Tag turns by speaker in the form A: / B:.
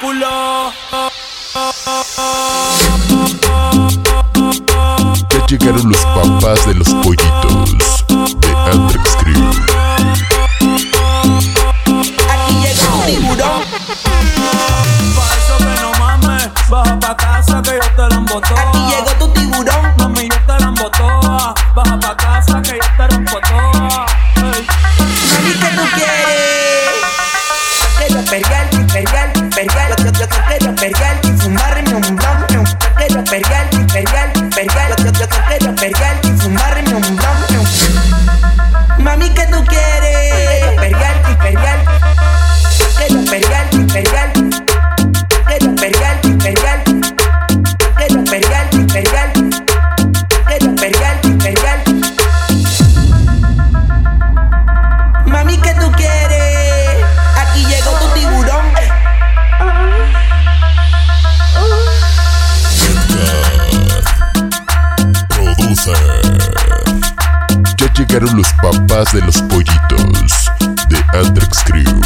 A: Ya
B: llegaron los papás de los pollitos.
C: Imperial, imperial, pergal Yo, yo,
B: los papás de los pollitos de Andrex Crew.